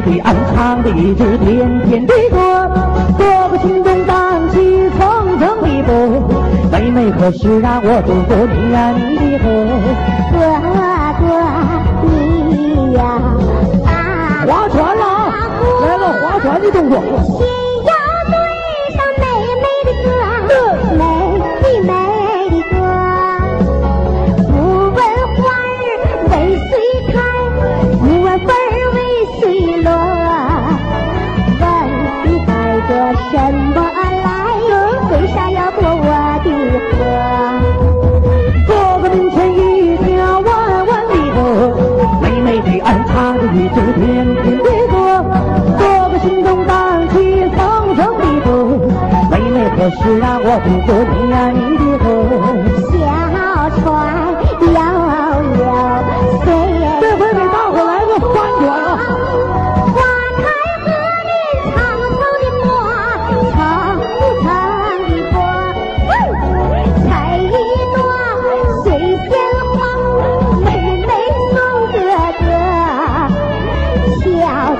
对暗藏的一支甜甜的歌，哥哥心中荡起层层的波。妹妹可是让我渡过你呀你的河？哥哥你呀，划船了，来了划船的动作。说什么来？为啥要过我的河？哥哥门前一条弯弯的河，妹妹对岸唱着一支甜甜的歌。哥哥心中荡起层层的波，妹妹何时让我渡过你呀你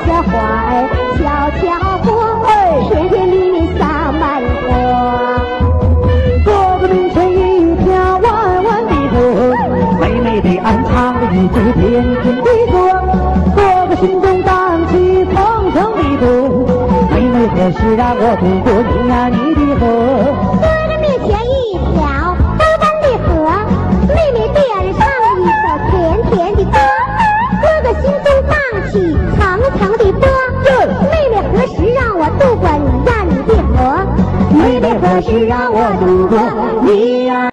小，花儿悄悄过，甜甜蜜蜜洒满锅。哥哥面前一条弯弯的河，妹妹对岸唱着一支甜甜的歌。哥哥心中荡起层层的波，妹妹何时让我渡过你呀你的河？是让我度过你呀、啊。